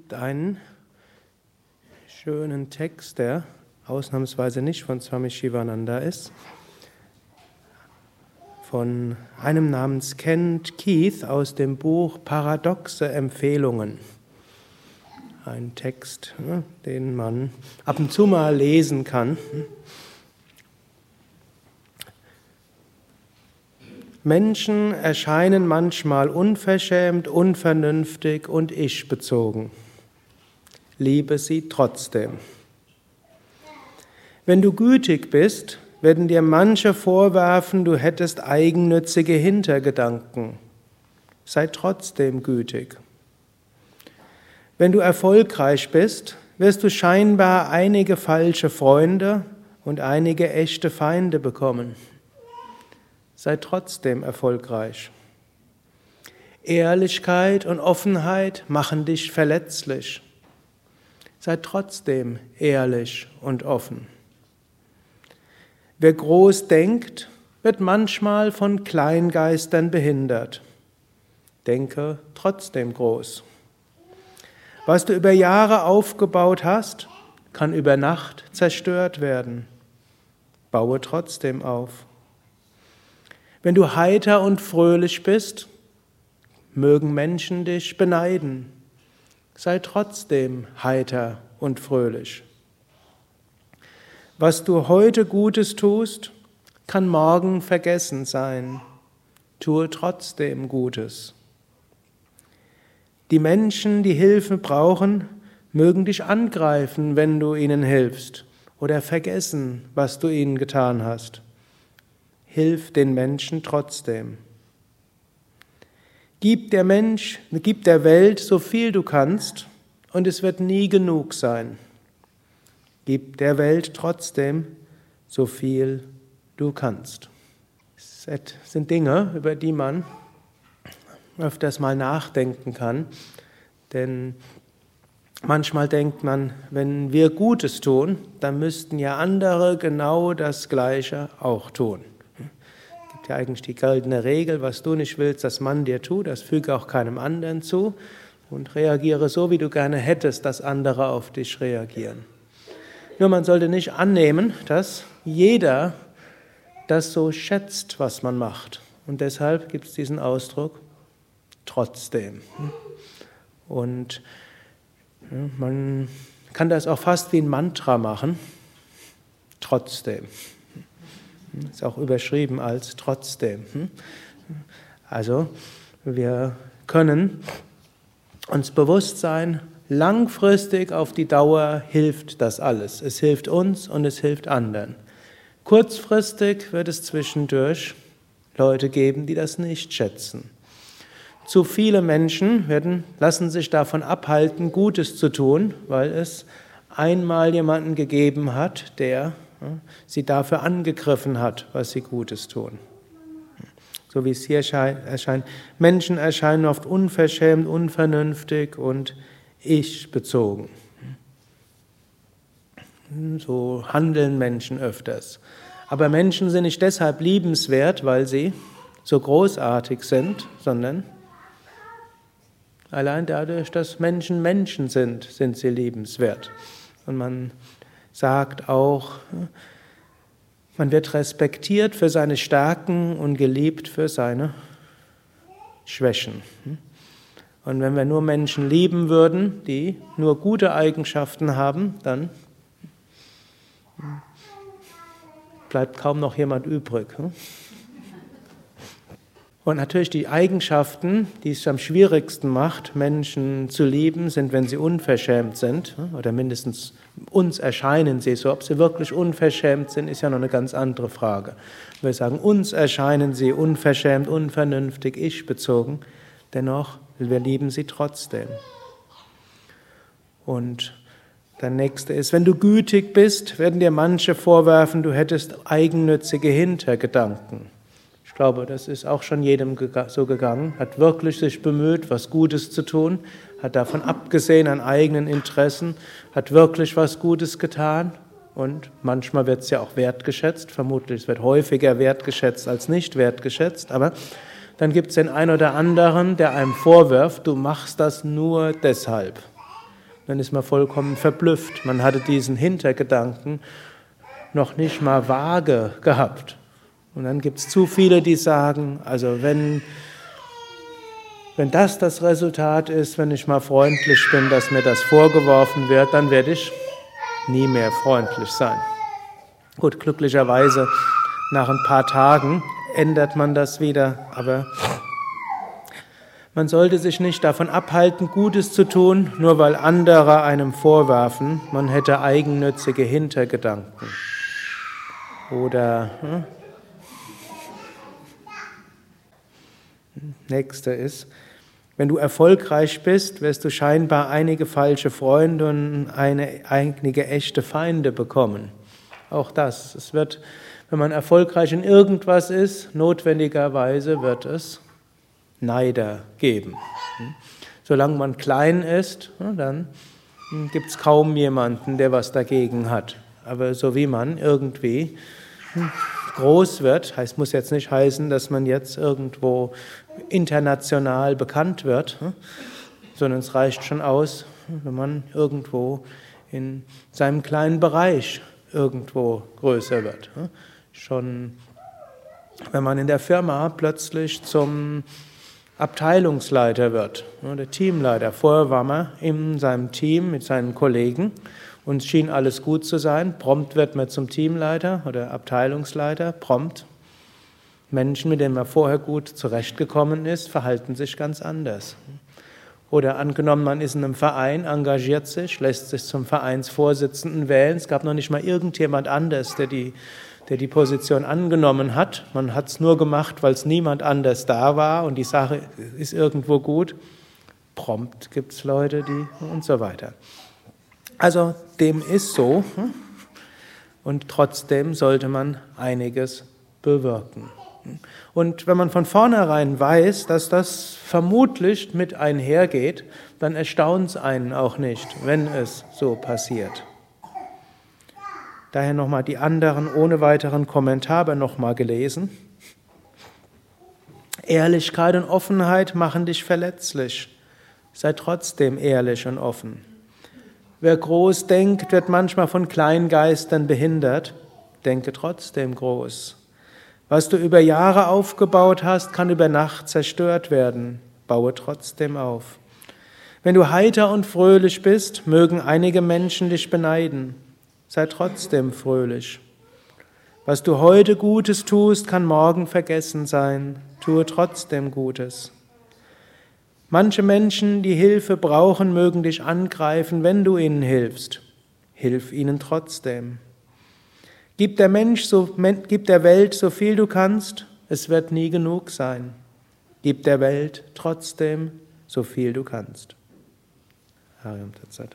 gibt einen schönen Text, der ausnahmsweise nicht von Swami Shivananda ist, von einem namens Kent Keith aus dem Buch Paradoxe Empfehlungen. Ein Text, ne, den man ab und zu mal lesen kann. Menschen erscheinen manchmal unverschämt, unvernünftig und ich-bezogen. Liebe sie trotzdem. Wenn du gütig bist, werden dir manche vorwerfen, du hättest eigennützige Hintergedanken. Sei trotzdem gütig. Wenn du erfolgreich bist, wirst du scheinbar einige falsche Freunde und einige echte Feinde bekommen. Sei trotzdem erfolgreich. Ehrlichkeit und Offenheit machen dich verletzlich. Sei trotzdem ehrlich und offen. Wer groß denkt, wird manchmal von Kleingeistern behindert. Denke trotzdem groß. Was du über Jahre aufgebaut hast, kann über Nacht zerstört werden. Baue trotzdem auf. Wenn du heiter und fröhlich bist, mögen Menschen dich beneiden. Sei trotzdem heiter und fröhlich. Was du heute Gutes tust, kann morgen vergessen sein. Tue trotzdem Gutes. Die Menschen, die Hilfe brauchen, mögen dich angreifen, wenn du ihnen hilfst, oder vergessen, was du ihnen getan hast. Hilf den Menschen trotzdem. Gib der Mensch, gib der Welt so viel du kannst, und es wird nie genug sein. Gib der Welt trotzdem so viel du kannst. Das sind Dinge, über die man öfters mal nachdenken kann, denn manchmal denkt man, wenn wir Gutes tun, dann müssten ja andere genau das Gleiche auch tun. Eigentlich die goldene Regel, was du nicht willst, dass man dir tut, das füge auch keinem anderen zu und reagiere so, wie du gerne hättest, dass andere auf dich reagieren. Nur man sollte nicht annehmen, dass jeder das so schätzt, was man macht. Und deshalb gibt es diesen Ausdruck trotzdem. Und man kann das auch fast wie ein Mantra machen. Trotzdem. Ist auch überschrieben als trotzdem. Also wir können uns bewusst sein, Langfristig auf die Dauer hilft das alles. Es hilft uns und es hilft anderen. Kurzfristig wird es zwischendurch Leute geben, die das nicht schätzen. Zu viele Menschen werden, lassen sich davon abhalten, Gutes zu tun, weil es einmal jemanden gegeben hat, der sie dafür angegriffen hat, was sie Gutes tun. So wie es hier erscheint. Menschen erscheinen oft unverschämt, unvernünftig und ich bezogen. So handeln Menschen öfters. Aber Menschen sind nicht deshalb liebenswert, weil sie so großartig sind, sondern allein dadurch, dass Menschen Menschen sind, sind sie liebenswert. Und man sagt auch, man wird respektiert für seine Stärken und geliebt für seine Schwächen. Und wenn wir nur Menschen lieben würden, die nur gute Eigenschaften haben, dann bleibt kaum noch jemand übrig. Und natürlich die Eigenschaften, die es am schwierigsten macht, Menschen zu lieben, sind, wenn sie unverschämt sind. Oder mindestens uns erscheinen sie so. Ob sie wirklich unverschämt sind, ist ja noch eine ganz andere Frage. Wir sagen, uns erscheinen sie unverschämt, unvernünftig, ich bezogen. Dennoch wir lieben sie trotzdem. Und der nächste ist, wenn du gütig bist, werden dir manche vorwerfen, du hättest eigennützige Hintergedanken. Ich glaube, das ist auch schon jedem so gegangen, hat wirklich sich bemüht, was Gutes zu tun, hat davon abgesehen an eigenen Interessen, hat wirklich was Gutes getan und manchmal wird es ja auch wertgeschätzt, vermutlich es wird häufiger wertgeschätzt als nicht wertgeschätzt, aber dann gibt es den einen oder anderen, der einem vorwirft, du machst das nur deshalb. dann ist man vollkommen verblüfft. Man hatte diesen Hintergedanken noch nicht mal vage gehabt. Und dann gibt es zu viele, die sagen, also wenn, wenn das das Resultat ist, wenn ich mal freundlich bin, dass mir das vorgeworfen wird, dann werde ich nie mehr freundlich sein. Gut, glücklicherweise nach ein paar Tagen ändert man das wieder, aber man sollte sich nicht davon abhalten, Gutes zu tun, nur weil andere einem vorwerfen, man hätte eigennützige Hintergedanken. Oder hm? Nächster ist, wenn du erfolgreich bist, wirst du scheinbar einige falsche Freunde und eine, einige echte Feinde bekommen. Auch das. Es wird, wenn man erfolgreich in irgendwas ist, notwendigerweise wird es Neider geben. Solange man klein ist, dann gibt es kaum jemanden, der was dagegen hat. Aber so wie man irgendwie groß wird, heißt, muss jetzt nicht heißen, dass man jetzt irgendwo international bekannt wird, sondern es reicht schon aus, wenn man irgendwo in seinem kleinen Bereich irgendwo größer wird. Schon wenn man in der Firma plötzlich zum Abteilungsleiter wird, der Teamleiter. Vorher war man in seinem Team mit seinen Kollegen und es schien alles gut zu sein. Prompt wird man zum Teamleiter oder Abteilungsleiter, prompt. Menschen, mit denen man vorher gut zurechtgekommen ist, verhalten sich ganz anders. Oder angenommen, man ist in einem Verein, engagiert sich, lässt sich zum Vereinsvorsitzenden wählen. Es gab noch nicht mal irgendjemand anders, der die, der die Position angenommen hat. Man hat es nur gemacht, weil es niemand anders da war und die Sache ist irgendwo gut. Prompt gibt es Leute, die und so weiter. Also dem ist so und trotzdem sollte man einiges bewirken. Und wenn man von vornherein weiß, dass das vermutlich mit einhergeht, dann erstaunt es einen auch nicht, wenn es so passiert. Daher nochmal die anderen ohne weiteren Kommentar aber nochmal gelesen. Ehrlichkeit und Offenheit machen dich verletzlich. Sei trotzdem ehrlich und offen. Wer groß denkt, wird manchmal von Kleingeistern behindert. Denke trotzdem groß. Was du über Jahre aufgebaut hast, kann über Nacht zerstört werden. Baue trotzdem auf. Wenn du heiter und fröhlich bist, mögen einige Menschen dich beneiden. Sei trotzdem fröhlich. Was du heute Gutes tust, kann morgen vergessen sein. Tue trotzdem Gutes. Manche Menschen, die Hilfe brauchen, mögen dich angreifen, wenn du ihnen hilfst. Hilf ihnen trotzdem. Gib der Mensch so, gib der Welt so viel du kannst, es wird nie genug sein. Gib der Welt trotzdem so viel du kannst. Hariam Tatsat.